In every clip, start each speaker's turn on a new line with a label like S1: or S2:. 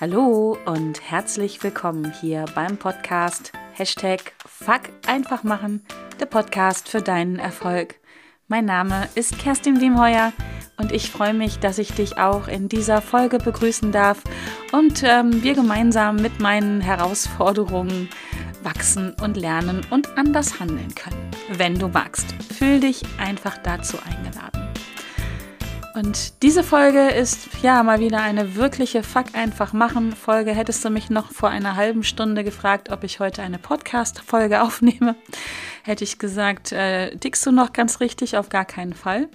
S1: Hallo und herzlich willkommen hier beim Podcast Hashtag Fuck einfach machen, der Podcast für deinen Erfolg. Mein Name ist Kerstin Wiemheuer und ich freue mich, dass ich dich auch in dieser Folge begrüßen darf und ähm, wir gemeinsam mit meinen Herausforderungen wachsen und lernen und anders handeln können. Wenn du magst, fühl dich einfach dazu eingeladen. Und diese Folge ist ja mal wieder eine wirkliche Fuck einfach machen Folge. Hättest du mich noch vor einer halben Stunde gefragt, ob ich heute eine Podcast Folge aufnehme, hätte ich gesagt, äh, tickst du noch ganz richtig, auf gar keinen Fall.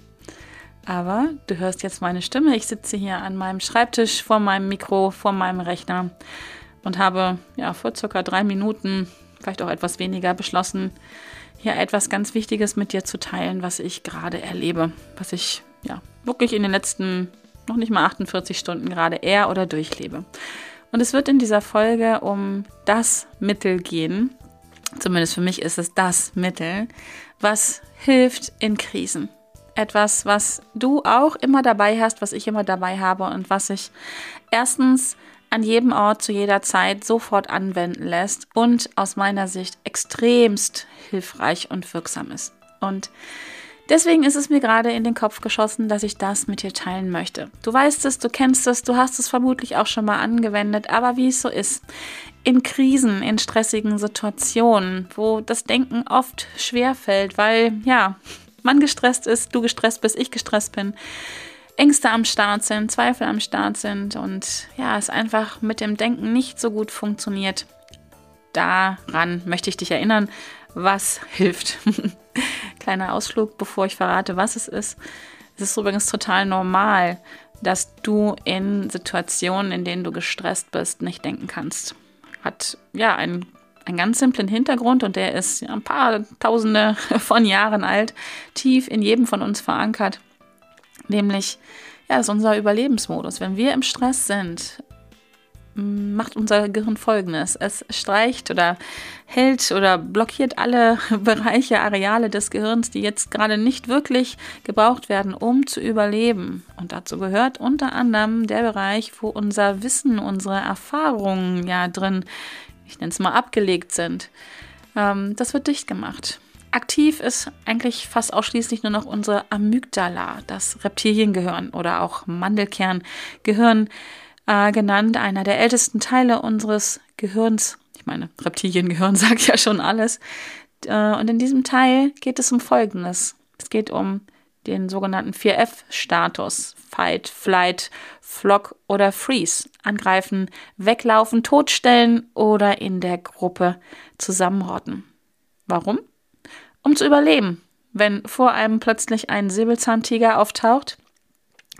S1: Aber du hörst jetzt meine Stimme. Ich sitze hier an meinem Schreibtisch vor meinem Mikro, vor meinem Rechner und habe ja vor circa drei Minuten, vielleicht auch etwas weniger, beschlossen, hier etwas ganz Wichtiges mit dir zu teilen, was ich gerade erlebe, was ich ja, wirklich in den letzten noch nicht mal 48 Stunden gerade er oder durchlebe. Und es wird in dieser Folge um das Mittel gehen, zumindest für mich ist es das Mittel, was hilft in Krisen. Etwas, was du auch immer dabei hast, was ich immer dabei habe und was sich erstens an jedem Ort zu jeder Zeit sofort anwenden lässt und aus meiner Sicht extremst hilfreich und wirksam ist. Und Deswegen ist es mir gerade in den Kopf geschossen, dass ich das mit dir teilen möchte. Du weißt es, du kennst es, du hast es vermutlich auch schon mal angewendet, aber wie es so ist, in Krisen, in stressigen Situationen, wo das Denken oft schwer fällt, weil ja, man gestresst ist, du gestresst bist, ich gestresst bin, Ängste am Start sind, Zweifel am Start sind und ja, es einfach mit dem Denken nicht so gut funktioniert. Daran möchte ich dich erinnern, was hilft. Kleiner Ausflug, bevor ich verrate, was es ist. Es ist übrigens total normal, dass du in Situationen, in denen du gestresst bist, nicht denken kannst. Hat ja einen, einen ganz simplen Hintergrund und der ist ja, ein paar Tausende von Jahren alt, tief in jedem von uns verankert. Nämlich, ja, ist unser Überlebensmodus. Wenn wir im Stress sind, macht unser Gehirn folgendes. Es streicht oder hält oder blockiert alle Bereiche, Areale des Gehirns, die jetzt gerade nicht wirklich gebraucht werden, um zu überleben. Und dazu gehört unter anderem der Bereich, wo unser Wissen, unsere Erfahrungen ja drin, ich nenne es mal, abgelegt sind. Ähm, das wird dicht gemacht. Aktiv ist eigentlich fast ausschließlich nur noch unsere Amygdala, das Reptiliengehirn oder auch Mandelkerngehirn äh, genannt, einer der ältesten Teile unseres Gehirns. Ich meine, Reptiliengehirn sagt ja schon alles. Äh, und in diesem Teil geht es um Folgendes. Es geht um den sogenannten 4F-Status. Fight, Flight, Flock oder Freeze. Angreifen, weglaufen, totstellen oder in der Gruppe zusammenrotten. Warum? Um zu überleben. Wenn vor einem plötzlich ein Säbelzahntiger auftaucht,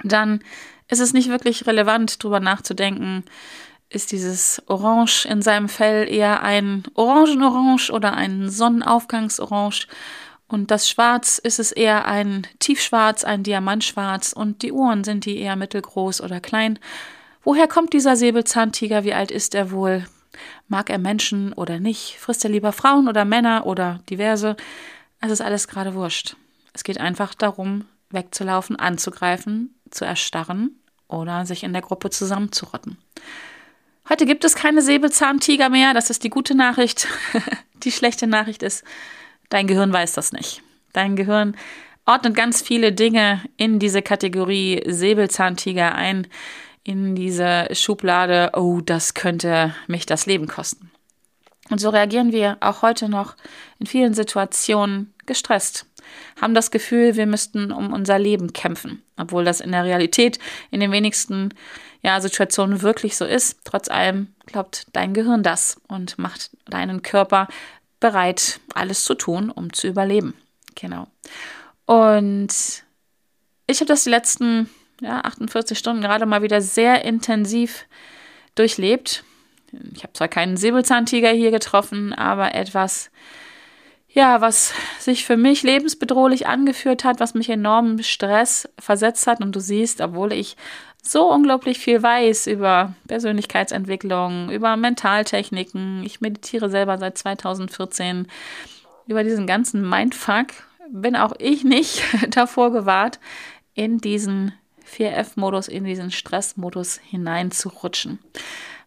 S1: dann ist es nicht wirklich relevant, darüber nachzudenken, ist dieses Orange in seinem Fell eher ein Orangenorange oder ein Sonnenaufgangsorange. Und das Schwarz ist es eher ein Tiefschwarz, ein Diamantschwarz und die Ohren sind die eher mittelgroß oder klein. Woher kommt dieser Säbelzahntiger? Wie alt ist er wohl? Mag er Menschen oder nicht? Frisst er lieber Frauen oder Männer oder diverse? Es ist alles gerade wurscht. Es geht einfach darum, wegzulaufen, anzugreifen, zu erstarren oder sich in der Gruppe zusammenzurotten. Heute gibt es keine Säbelzahntiger mehr, das ist die gute Nachricht. die schlechte Nachricht ist, dein Gehirn weiß das nicht. Dein Gehirn ordnet ganz viele Dinge in diese Kategorie Säbelzahntiger ein, in diese Schublade, oh, das könnte mich das Leben kosten. Und so reagieren wir auch heute noch in vielen Situationen gestresst, haben das Gefühl, wir müssten um unser Leben kämpfen, obwohl das in der Realität in den wenigsten ja, Situationen wirklich so ist. Trotz allem glaubt dein Gehirn das und macht deinen Körper bereit, alles zu tun, um zu überleben. Genau. Und ich habe das die letzten ja, 48 Stunden gerade mal wieder sehr intensiv durchlebt. Ich habe zwar keinen Säbelzahntiger hier getroffen, aber etwas, ja, was sich für mich lebensbedrohlich angeführt hat, was mich enorm Stress versetzt hat. Und du siehst, obwohl ich so unglaublich viel weiß über Persönlichkeitsentwicklung, über Mentaltechniken, ich meditiere selber seit 2014, über diesen ganzen Mindfuck, bin auch ich nicht davor gewahrt, in diesen 4F-Modus, in diesen Stressmodus hineinzurutschen.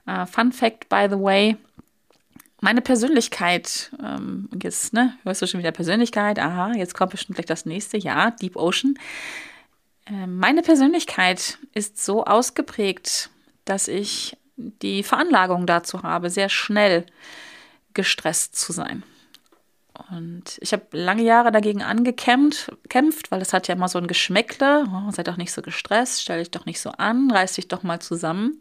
S1: Uh, Fun Fact, by the way, meine Persönlichkeit, ähm, jetzt, ne, hörst du schon wieder Persönlichkeit, aha, jetzt kommt bestimmt gleich das nächste, ja, Deep Ocean. Äh, meine Persönlichkeit ist so ausgeprägt, dass ich die Veranlagung dazu habe, sehr schnell gestresst zu sein. Und ich habe lange Jahre dagegen angekämpft, kämpft, weil das hat ja immer so ein Geschmäckle. Oh, sei doch nicht so gestresst, stell dich doch nicht so an, reiß dich doch mal zusammen.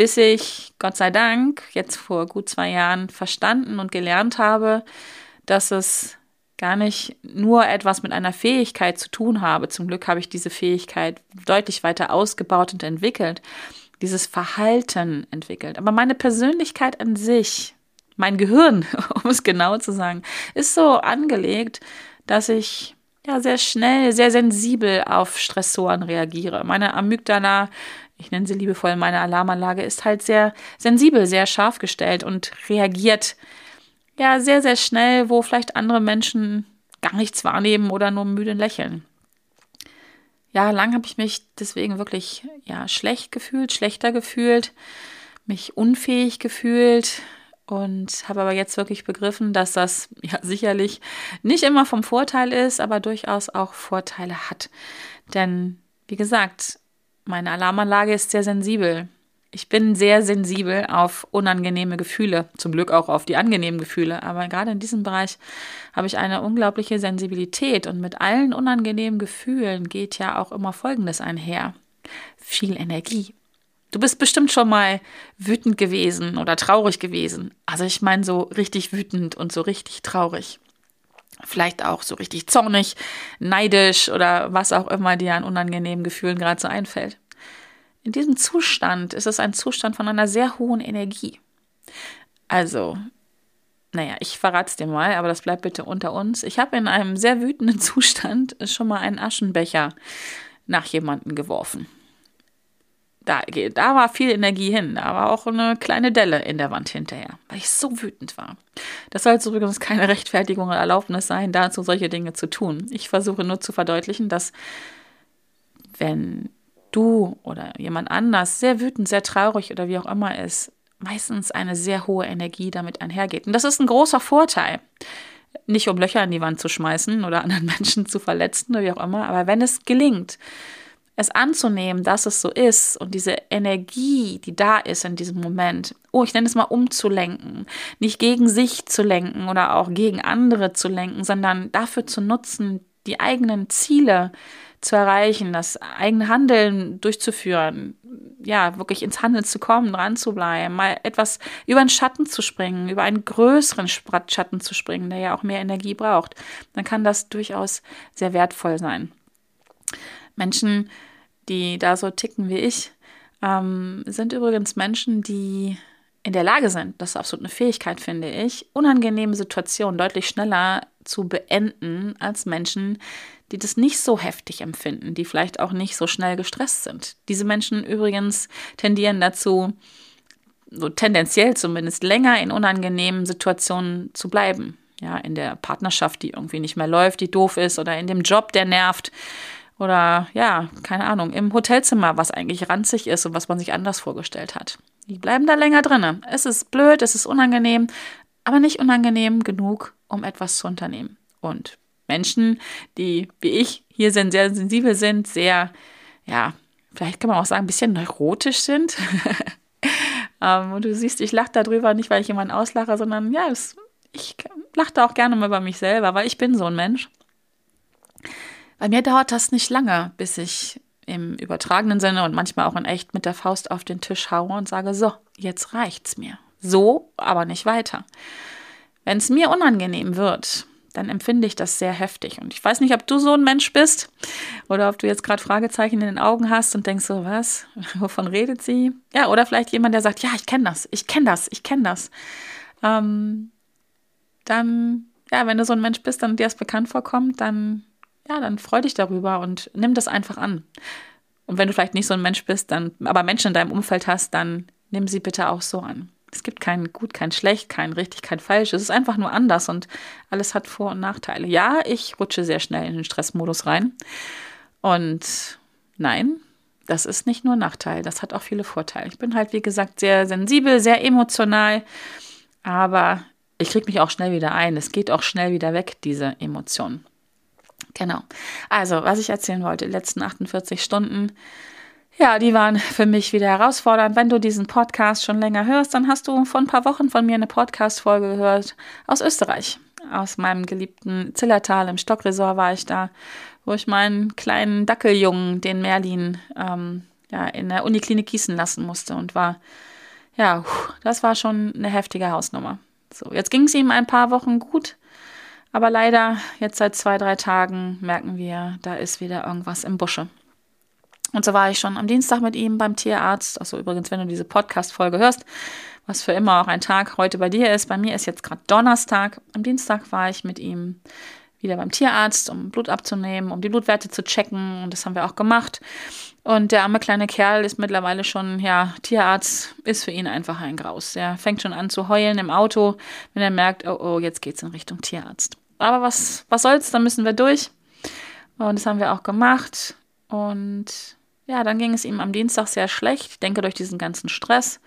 S1: Bis ich, Gott sei Dank, jetzt vor gut zwei Jahren verstanden und gelernt habe, dass es gar nicht nur etwas mit einer Fähigkeit zu tun habe. Zum Glück habe ich diese Fähigkeit deutlich weiter ausgebaut und entwickelt, dieses Verhalten entwickelt. Aber meine Persönlichkeit an sich, mein Gehirn, um es genau zu sagen, ist so angelegt, dass ich ja sehr schnell, sehr sensibel auf Stressoren reagiere. Meine Amygdala, ich nenne sie liebevoll meine Alarmanlage, ist halt sehr sensibel, sehr scharf gestellt und reagiert ja sehr, sehr schnell, wo vielleicht andere Menschen gar nichts wahrnehmen oder nur müde lächeln. Jahrelang habe ich mich deswegen wirklich ja schlecht gefühlt, schlechter gefühlt, mich unfähig gefühlt, und habe aber jetzt wirklich begriffen, dass das ja sicherlich nicht immer vom Vorteil ist, aber durchaus auch Vorteile hat. Denn wie gesagt, meine Alarmanlage ist sehr sensibel. Ich bin sehr sensibel auf unangenehme Gefühle, zum Glück auch auf die angenehmen Gefühle, aber gerade in diesem Bereich habe ich eine unglaubliche Sensibilität und mit allen unangenehmen Gefühlen geht ja auch immer Folgendes einher. Viel Energie, Du bist bestimmt schon mal wütend gewesen oder traurig gewesen. Also ich meine so richtig wütend und so richtig traurig. Vielleicht auch so richtig zornig, neidisch oder was auch immer dir an unangenehmen Gefühlen gerade so einfällt. In diesem Zustand ist es ein Zustand von einer sehr hohen Energie. Also, naja, ich verrate es dir mal, aber das bleibt bitte unter uns. Ich habe in einem sehr wütenden Zustand schon mal einen Aschenbecher nach jemanden geworfen da, da war viel Energie hin. Da war auch eine kleine Delle in der Wand hinterher, weil ich so wütend war. Das soll jetzt übrigens keine Rechtfertigung oder Erlaubnis sein, dazu solche Dinge zu tun. Ich versuche nur zu verdeutlichen, dass wenn du oder jemand anders sehr wütend, sehr traurig oder wie auch immer ist, meistens eine sehr hohe Energie damit einhergeht. Und das ist ein großer Vorteil. Nicht um Löcher in die Wand zu schmeißen oder anderen Menschen zu verletzen oder wie auch immer, aber wenn es gelingt, es anzunehmen, dass es so ist und diese Energie, die da ist in diesem Moment, oh, ich nenne es mal umzulenken, nicht gegen sich zu lenken oder auch gegen andere zu lenken, sondern dafür zu nutzen, die eigenen Ziele zu erreichen, das eigene Handeln durchzuführen, ja, wirklich ins Handeln zu kommen, dran zu bleiben, mal etwas über einen Schatten zu springen, über einen größeren Schatten zu springen, der ja auch mehr Energie braucht, dann kann das durchaus sehr wertvoll sein. Menschen, die da so ticken wie ich, ähm, sind übrigens Menschen, die in der Lage sind, das ist absolut eine Fähigkeit, finde ich, unangenehme Situationen deutlich schneller zu beenden als Menschen, die das nicht so heftig empfinden, die vielleicht auch nicht so schnell gestresst sind. Diese Menschen übrigens tendieren dazu, so tendenziell zumindest länger in unangenehmen Situationen zu bleiben. Ja, in der Partnerschaft, die irgendwie nicht mehr läuft, die doof ist, oder in dem Job, der nervt, oder ja, keine Ahnung, im Hotelzimmer, was eigentlich ranzig ist und was man sich anders vorgestellt hat. Die bleiben da länger drin. Es ist blöd, es ist unangenehm, aber nicht unangenehm genug, um etwas zu unternehmen. Und Menschen, die wie ich hier sind, sehr sensibel sind, sehr, ja, vielleicht kann man auch sagen, ein bisschen neurotisch sind. ähm, und du siehst, ich lache darüber nicht, weil ich jemanden auslache, sondern ja, es, ich lache da auch gerne mal über mich selber, weil ich bin so ein Mensch. Bei mir dauert das nicht lange, bis ich im übertragenen Sinne und manchmal auch in echt mit der Faust auf den Tisch haue und sage, so, jetzt reicht's mir. So, aber nicht weiter. Wenn es mir unangenehm wird, dann empfinde ich das sehr heftig. Und ich weiß nicht, ob du so ein Mensch bist oder ob du jetzt gerade Fragezeichen in den Augen hast und denkst so, was? Wovon redet sie? Ja, oder vielleicht jemand, der sagt, ja, ich kenne das, ich kenne das, ich kenne das. Ähm, dann, ja, wenn du so ein Mensch bist und dir das bekannt vorkommt, dann ja, dann freu dich darüber und nimm das einfach an. Und wenn du vielleicht nicht so ein Mensch bist, dann, aber Menschen in deinem Umfeld hast, dann nimm sie bitte auch so an. Es gibt kein gut, kein schlecht, kein richtig, kein falsch. Es ist einfach nur anders und alles hat Vor- und Nachteile. Ja, ich rutsche sehr schnell in den Stressmodus rein. Und nein, das ist nicht nur Nachteil, das hat auch viele Vorteile. Ich bin halt, wie gesagt, sehr sensibel, sehr emotional, aber ich kriege mich auch schnell wieder ein. Es geht auch schnell wieder weg, diese Emotionen. Genau. Also, was ich erzählen wollte, die letzten 48 Stunden, ja, die waren für mich wieder herausfordernd. Wenn du diesen Podcast schon länger hörst, dann hast du vor ein paar Wochen von mir eine Podcast-Folge gehört aus Österreich. Aus meinem geliebten Zillertal im Stockresort war ich da, wo ich meinen kleinen Dackeljungen, den Merlin, ähm, ja, in der Uniklinik gießen lassen musste und war, ja, das war schon eine heftige Hausnummer. So, jetzt ging es ihm ein paar Wochen gut. Aber leider, jetzt seit zwei, drei Tagen merken wir, da ist wieder irgendwas im Busche. Und so war ich schon am Dienstag mit ihm beim Tierarzt. Also übrigens, wenn du diese Podcast-Folge hörst, was für immer auch ein Tag heute bei dir ist. Bei mir ist jetzt gerade Donnerstag. Am Dienstag war ich mit ihm wieder beim Tierarzt, um Blut abzunehmen, um die Blutwerte zu checken. Und das haben wir auch gemacht. Und der arme kleine Kerl ist mittlerweile schon, ja, Tierarzt ist für ihn einfach ein Graus. Er fängt schon an zu heulen im Auto, wenn er merkt, oh, oh, jetzt geht's in Richtung Tierarzt. Aber was, was soll's, da müssen wir durch. Und das haben wir auch gemacht. Und ja, dann ging es ihm am Dienstag sehr schlecht. Ich denke, durch diesen ganzen Stress.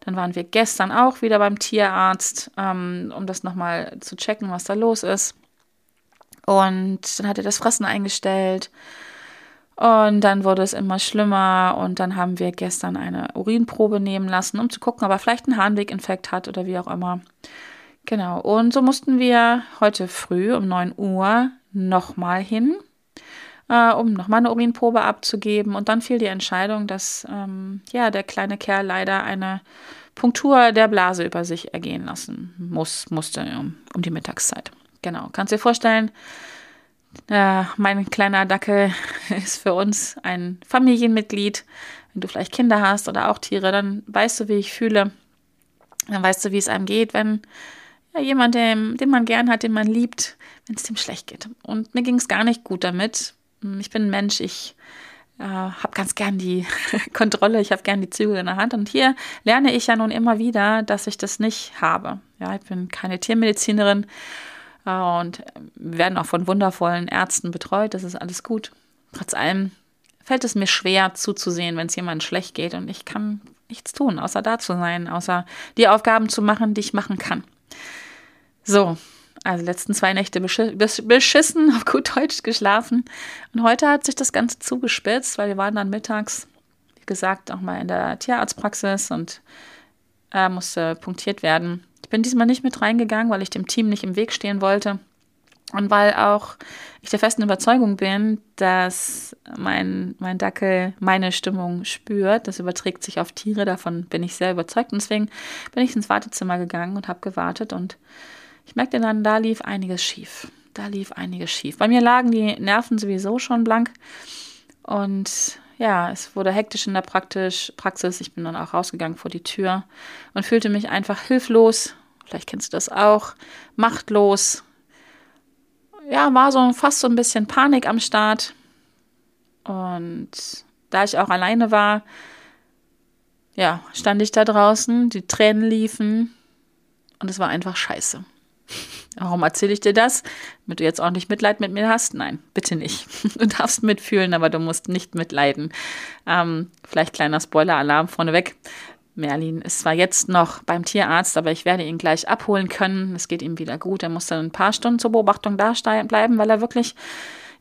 S1: Dann waren wir gestern auch wieder beim Tierarzt, ähm, um das nochmal zu checken, was da los ist. Und dann hat er das Fressen eingestellt. Und dann wurde es immer schlimmer. Und dann haben wir gestern eine Urinprobe nehmen lassen, um zu gucken, ob er vielleicht einen Harnweginfekt hat oder wie auch immer. Genau. Und so mussten wir heute früh um 9 Uhr nochmal hin, äh, um nochmal eine Urinprobe abzugeben. Und dann fiel die Entscheidung, dass ähm, ja, der kleine Kerl leider eine Punktur der Blase über sich ergehen lassen muss, musste um, um die Mittagszeit. Genau. Kannst dir vorstellen, äh, mein kleiner Dackel ist für uns ein Familienmitglied. Wenn du vielleicht Kinder hast oder auch Tiere, dann weißt du, wie ich fühle. Dann weißt du, wie es einem geht, wenn ja, jemand, den, den man gern hat, den man liebt, wenn es dem schlecht geht. Und mir ging es gar nicht gut damit. Hm, ich bin ein Mensch, ich äh, habe ganz gern die Kontrolle, ich habe gern die Zügel in der Hand. Und hier lerne ich ja nun immer wieder, dass ich das nicht habe. Ja, ich bin keine Tiermedizinerin äh, und werden auch von wundervollen Ärzten betreut. Das ist alles gut. Trotz allem fällt es mir schwer zuzusehen, wenn es jemandem schlecht geht und ich kann nichts tun, außer da zu sein, außer die Aufgaben zu machen, die ich machen kann. So, also letzten zwei Nächte beschissen, auf gut Deutsch geschlafen. Und heute hat sich das Ganze zugespitzt, weil wir waren dann mittags, wie gesagt, auch mal in der Tierarztpraxis und äh, musste punktiert werden. Ich bin diesmal nicht mit reingegangen, weil ich dem Team nicht im Weg stehen wollte. Und weil auch ich der festen Überzeugung bin, dass mein, mein Dackel meine Stimmung spürt. Das überträgt sich auf Tiere, davon bin ich sehr überzeugt. Und deswegen bin ich ins Wartezimmer gegangen und habe gewartet und ich merkte dann, da lief einiges schief. Da lief einiges schief. Bei mir lagen die Nerven sowieso schon blank. Und ja, es wurde hektisch in der Praktisch Praxis. Ich bin dann auch rausgegangen vor die Tür und fühlte mich einfach hilflos. Vielleicht kennst du das auch. Machtlos. Ja, war so fast so ein bisschen Panik am Start. Und da ich auch alleine war, ja, stand ich da draußen, die Tränen liefen und es war einfach scheiße. Warum erzähle ich dir das? Damit du jetzt auch nicht Mitleid mit mir hast? Nein, bitte nicht. Du darfst mitfühlen, aber du musst nicht mitleiden. Ähm, vielleicht kleiner Spoiler-Alarm vorneweg. Merlin ist zwar jetzt noch beim Tierarzt, aber ich werde ihn gleich abholen können. Es geht ihm wieder gut. Er muss dann ein paar Stunden zur Beobachtung da bleiben, weil er wirklich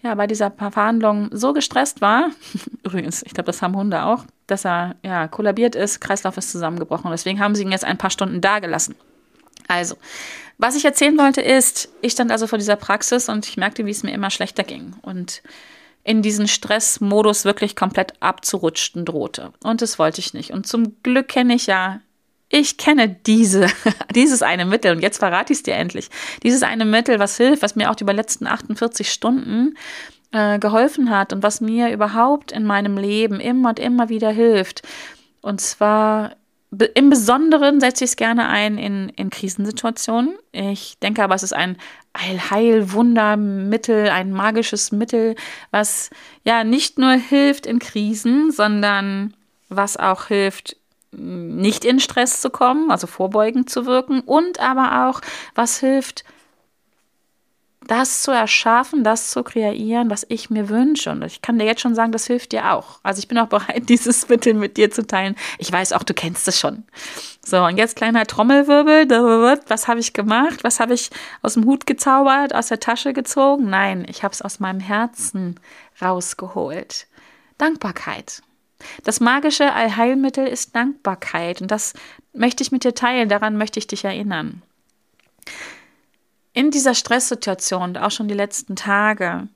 S1: ja, bei dieser Verhandlung so gestresst war. Übrigens, ich glaube, das haben Hunde auch, dass er ja kollabiert ist, Kreislauf ist zusammengebrochen. Deswegen haben sie ihn jetzt ein paar Stunden da gelassen. Also, was ich erzählen wollte ist, ich stand also vor dieser Praxis und ich merkte, wie es mir immer schlechter ging und in diesen Stressmodus wirklich komplett abzurutschen drohte. Und das wollte ich nicht. Und zum Glück kenne ich ja, ich kenne diese, dieses eine Mittel und jetzt verrate ich es dir endlich. Dieses eine Mittel, was hilft, was mir auch über die letzten 48 Stunden äh, geholfen hat und was mir überhaupt in meinem Leben immer und immer wieder hilft. Und zwar im Besonderen setze ich es gerne ein in, in Krisensituationen. Ich denke aber, es ist ein Heilwundermittel, ein magisches Mittel, was ja nicht nur hilft in Krisen, sondern was auch hilft, nicht in Stress zu kommen, also vorbeugend zu wirken und aber auch, was hilft, das zu erschaffen, das zu kreieren, was ich mir wünsche. Und ich kann dir jetzt schon sagen, das hilft dir auch. Also ich bin auch bereit, dieses Mittel mit dir zu teilen. Ich weiß auch, du kennst es schon. So, und jetzt kleiner Trommelwirbel. Was habe ich gemacht? Was habe ich aus dem Hut gezaubert, aus der Tasche gezogen? Nein, ich habe es aus meinem Herzen rausgeholt. Dankbarkeit. Das magische Allheilmittel ist Dankbarkeit. Und das möchte ich mit dir teilen. Daran möchte ich dich erinnern in dieser Stresssituation, auch schon die letzten Tage,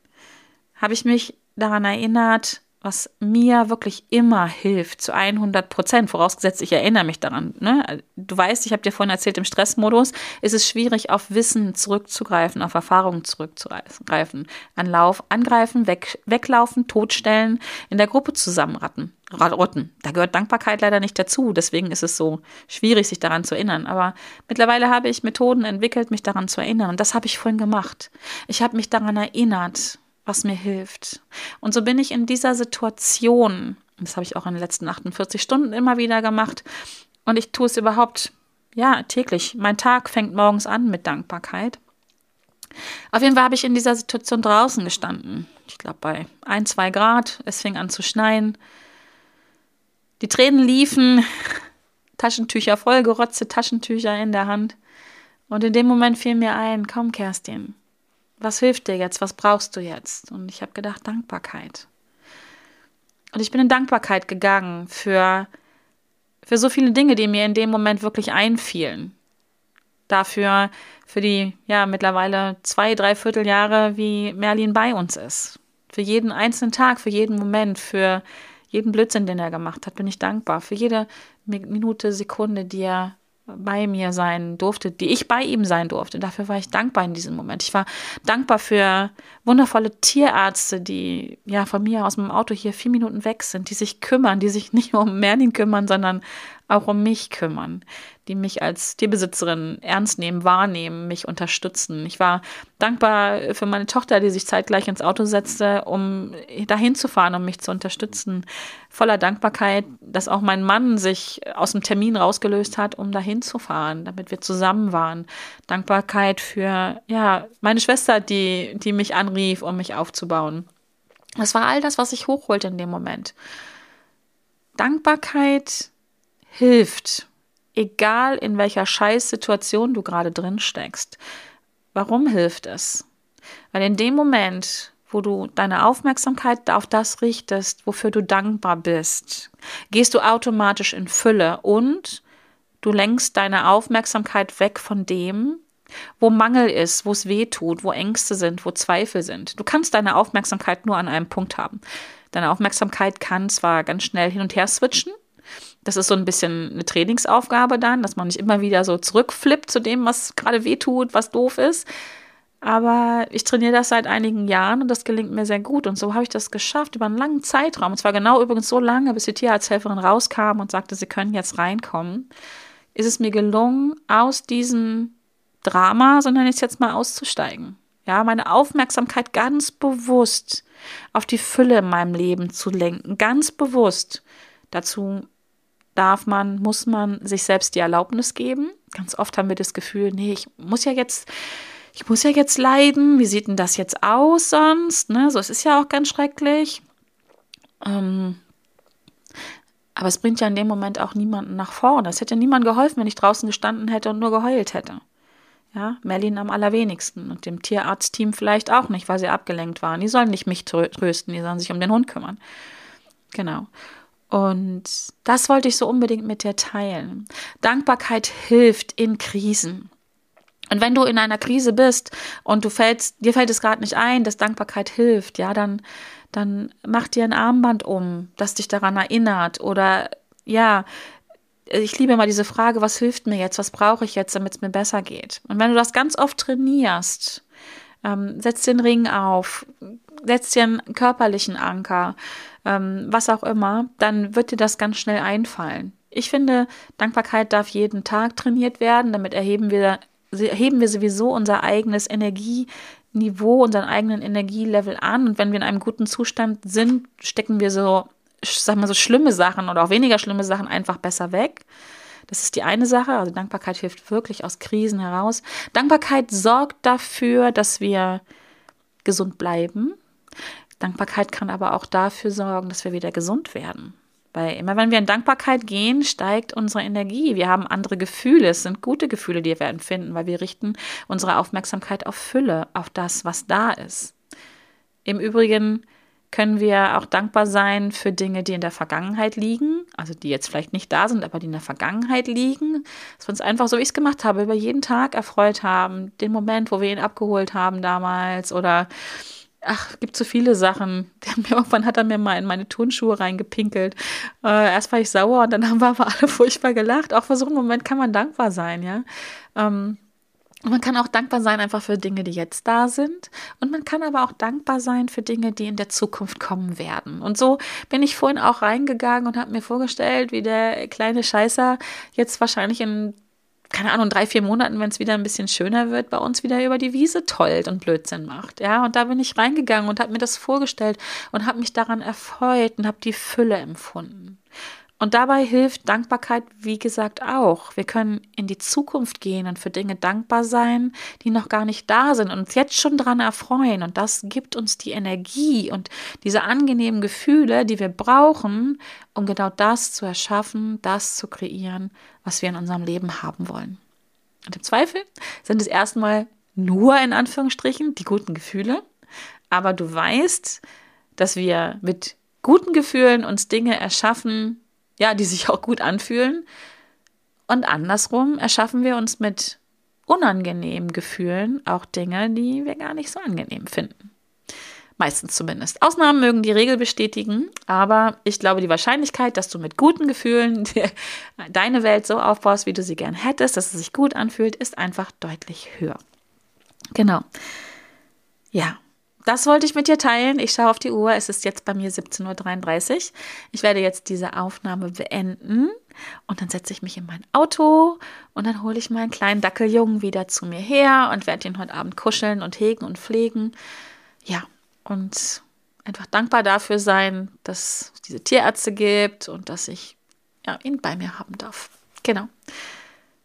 S1: habe ich mich daran erinnert, was mir wirklich immer hilft, zu 100 Prozent, vorausgesetzt, ich erinnere mich daran. Ne? Du weißt, ich habe dir vorhin erzählt, im Stressmodus ist es schwierig, auf Wissen zurückzugreifen, auf Erfahrungen zurückzugreifen. An Lauf, angreifen, weg, weglaufen, totstellen, in der Gruppe zusammenratten. Rotten. Da gehört Dankbarkeit leider nicht dazu. Deswegen ist es so schwierig, sich daran zu erinnern. Aber mittlerweile habe ich Methoden entwickelt, mich daran zu erinnern. Und das habe ich vorhin gemacht. Ich habe mich daran erinnert, was mir hilft. Und so bin ich in dieser Situation, das habe ich auch in den letzten 48 Stunden immer wieder gemacht. Und ich tue es überhaupt, ja, täglich. Mein Tag fängt morgens an mit Dankbarkeit. Auf jeden Fall habe ich in dieser Situation draußen gestanden. Ich glaube bei ein, zwei Grad. Es fing an zu schneien. Die Tränen liefen, Taschentücher, vollgerotzte Taschentücher in der Hand. Und in dem Moment fiel mir ein, komm, Kerstin, was hilft dir jetzt? Was brauchst du jetzt? Und ich habe gedacht, Dankbarkeit. Und ich bin in Dankbarkeit gegangen für, für so viele Dinge, die mir in dem Moment wirklich einfielen. Dafür, für die, ja, mittlerweile zwei, drei Vierteljahre, wie Merlin bei uns ist. Für jeden einzelnen Tag, für jeden Moment, für jeden Blödsinn, den er gemacht hat, bin ich dankbar. Für jede Minute, Sekunde, die er bei mir sein durfte, die ich bei ihm sein durfte. Dafür war ich dankbar in diesem Moment. Ich war dankbar für wundervolle Tierärzte, die ja von mir aus dem Auto hier vier Minuten weg sind, die sich kümmern, die sich nicht nur um Merlin kümmern, sondern auch um mich kümmern, die mich als Tierbesitzerin ernst nehmen, wahrnehmen, mich unterstützen. Ich war dankbar für meine Tochter, die sich zeitgleich ins Auto setzte, um dahin zu fahren, um mich zu unterstützen. Voller Dankbarkeit, dass auch mein Mann sich aus dem Termin rausgelöst hat, um dahin zu fahren, damit wir zusammen waren. Dankbarkeit für ja, meine Schwester, die, die mich anrief, um mich aufzubauen. Das war all das, was ich hochholte in dem Moment. Dankbarkeit hilft, egal in welcher Scheißsituation du gerade drin steckst. Warum hilft es? Weil in dem Moment, wo du deine Aufmerksamkeit auf das richtest, wofür du dankbar bist, gehst du automatisch in Fülle und du lenkst deine Aufmerksamkeit weg von dem, wo Mangel ist, wo es weh tut, wo Ängste sind, wo Zweifel sind. Du kannst deine Aufmerksamkeit nur an einem Punkt haben. Deine Aufmerksamkeit kann zwar ganz schnell hin und her switchen, das ist so ein bisschen eine Trainingsaufgabe dann, dass man nicht immer wieder so zurückflippt zu dem, was gerade wehtut, was doof ist. Aber ich trainiere das seit einigen Jahren und das gelingt mir sehr gut. Und so habe ich das geschafft über einen langen Zeitraum. Und zwar genau übrigens so lange, bis die Tierarzthelferin rauskam und sagte, sie können jetzt reinkommen. Ist es mir gelungen, aus diesem Drama, sondern jetzt jetzt mal auszusteigen. Ja, meine Aufmerksamkeit ganz bewusst auf die Fülle in meinem Leben zu lenken. Ganz bewusst. Dazu darf man, muss man sich selbst die Erlaubnis geben. Ganz oft haben wir das Gefühl, nee, ich muss ja jetzt, ich muss ja jetzt leiden. Wie sieht denn das jetzt aus sonst? Ne? So, es ist ja auch ganz schrecklich. Ähm, aber es bringt ja in dem Moment auch niemanden nach vorne. Es hätte niemand geholfen, wenn ich draußen gestanden hätte und nur geheult hätte. Ja, Merlin am allerwenigsten und dem Tierarztteam vielleicht auch nicht, weil sie abgelenkt waren. Die sollen nicht mich trösten, die sollen sich um den Hund kümmern. Genau. Und das wollte ich so unbedingt mit dir teilen. Dankbarkeit hilft in Krisen. Und wenn du in einer Krise bist und du fällst, dir fällt es gerade nicht ein, dass Dankbarkeit hilft, ja, dann, dann mach dir ein Armband um, das dich daran erinnert. Oder ja, ich liebe immer diese Frage, was hilft mir jetzt, was brauche ich jetzt, damit es mir besser geht. Und wenn du das ganz oft trainierst, ähm, setz den Ring auf, setz dir einen körperlichen Anker, ähm, was auch immer, dann wird dir das ganz schnell einfallen. Ich finde, Dankbarkeit darf jeden Tag trainiert werden, damit erheben wir, erheben wir sowieso unser eigenes Energieniveau, unseren eigenen Energielevel an. Und wenn wir in einem guten Zustand sind, stecken wir so, sag mal, so schlimme Sachen oder auch weniger schlimme Sachen einfach besser weg. Das ist die eine Sache. Also Dankbarkeit hilft wirklich aus Krisen heraus. Dankbarkeit sorgt dafür, dass wir gesund bleiben. Dankbarkeit kann aber auch dafür sorgen, dass wir wieder gesund werden. Weil immer wenn wir in Dankbarkeit gehen, steigt unsere Energie. Wir haben andere Gefühle. Es sind gute Gefühle, die wir empfinden, weil wir richten unsere Aufmerksamkeit auf Fülle, auf das, was da ist. Im Übrigen können wir auch dankbar sein für Dinge, die in der Vergangenheit liegen, also die jetzt vielleicht nicht da sind, aber die in der Vergangenheit liegen. Dass wir uns einfach, so wie ich es gemacht habe, über jeden Tag erfreut haben, den Moment, wo wir ihn abgeholt haben damals oder ach, gibt so viele Sachen. irgendwann hat er mir mal in meine Turnschuhe reingepinkelt. Äh, erst war ich sauer und dann haben wir aber alle furchtbar gelacht. Auch für so einen Moment kann man dankbar sein, ja. Ähm, man kann auch dankbar sein einfach für Dinge, die jetzt da sind. Und man kann aber auch dankbar sein für Dinge, die in der Zukunft kommen werden. Und so bin ich vorhin auch reingegangen und habe mir vorgestellt, wie der kleine Scheißer jetzt wahrscheinlich in keine Ahnung, drei, vier Monaten, wenn es wieder ein bisschen schöner wird, bei uns wieder über die Wiese tollt und Blödsinn macht. Ja, und da bin ich reingegangen und habe mir das vorgestellt und habe mich daran erfreut und habe die Fülle empfunden. Und dabei hilft Dankbarkeit, wie gesagt, auch. Wir können in die Zukunft gehen und für Dinge dankbar sein, die noch gar nicht da sind und uns jetzt schon daran erfreuen. Und das gibt uns die Energie und diese angenehmen Gefühle, die wir brauchen, um genau das zu erschaffen, das zu kreieren, was wir in unserem Leben haben wollen. Und im Zweifel sind es erstmal nur in Anführungsstrichen die guten Gefühle. Aber du weißt, dass wir mit guten Gefühlen uns Dinge erschaffen, ja, die sich auch gut anfühlen. Und andersrum erschaffen wir uns mit unangenehmen Gefühlen auch Dinge, die wir gar nicht so angenehm finden. Meistens zumindest. Ausnahmen mögen die Regel bestätigen, aber ich glaube, die Wahrscheinlichkeit, dass du mit guten Gefühlen deine Welt so aufbaust, wie du sie gern hättest, dass es sich gut anfühlt, ist einfach deutlich höher. Genau. Ja, das wollte ich mit dir teilen. Ich schaue auf die Uhr. Es ist jetzt bei mir 17.33 Uhr. Ich werde jetzt diese Aufnahme beenden und dann setze ich mich in mein Auto und dann hole ich meinen kleinen Dackeljungen wieder zu mir her und werde ihn heute Abend kuscheln und hegen und pflegen. Ja, und einfach dankbar dafür sein, dass es diese Tierärzte gibt und dass ich ja, ihn bei mir haben darf. Genau.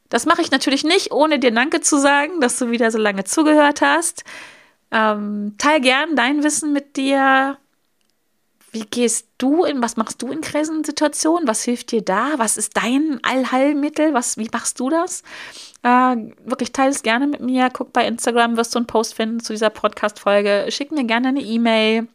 S1: Das mache ich natürlich nicht, ohne dir Danke zu sagen, dass du wieder so lange zugehört hast. Ähm, teil gern dein Wissen mit dir. Wie gehst du in, was machst du in Krisensituationen? Was hilft dir da? Was ist dein Allheilmittel? Was, wie machst du das? Äh, wirklich teile es gerne mit mir. Guck bei Instagram, wirst du einen Post finden zu dieser Podcast-Folge. Schick mir gerne eine E-Mail.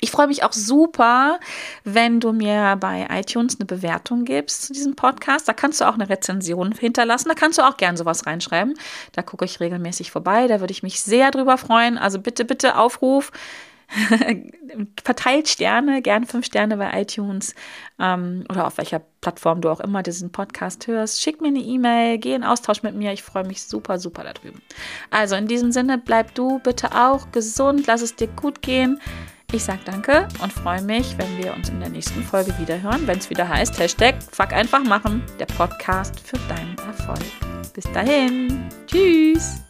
S1: Ich freue mich auch super, wenn du mir bei iTunes eine Bewertung gibst zu diesem Podcast. Da kannst du auch eine Rezension hinterlassen. Da kannst du auch gern sowas reinschreiben. Da gucke ich regelmäßig vorbei. Da würde ich mich sehr drüber freuen. Also bitte, bitte Aufruf. Verteilt Sterne, gerne fünf Sterne bei iTunes ähm, oder auf welcher Plattform du auch immer diesen Podcast hörst. Schick mir eine E-Mail, geh in Austausch mit mir. Ich freue mich super, super darüber. Also in diesem Sinne, bleib du bitte auch gesund, lass es dir gut gehen. Ich sage danke und freue mich, wenn wir uns in der nächsten Folge wieder hören, wenn es wieder heißt Hashtag Fuck einfach machen, der Podcast für deinen Erfolg. Bis dahin. Tschüss.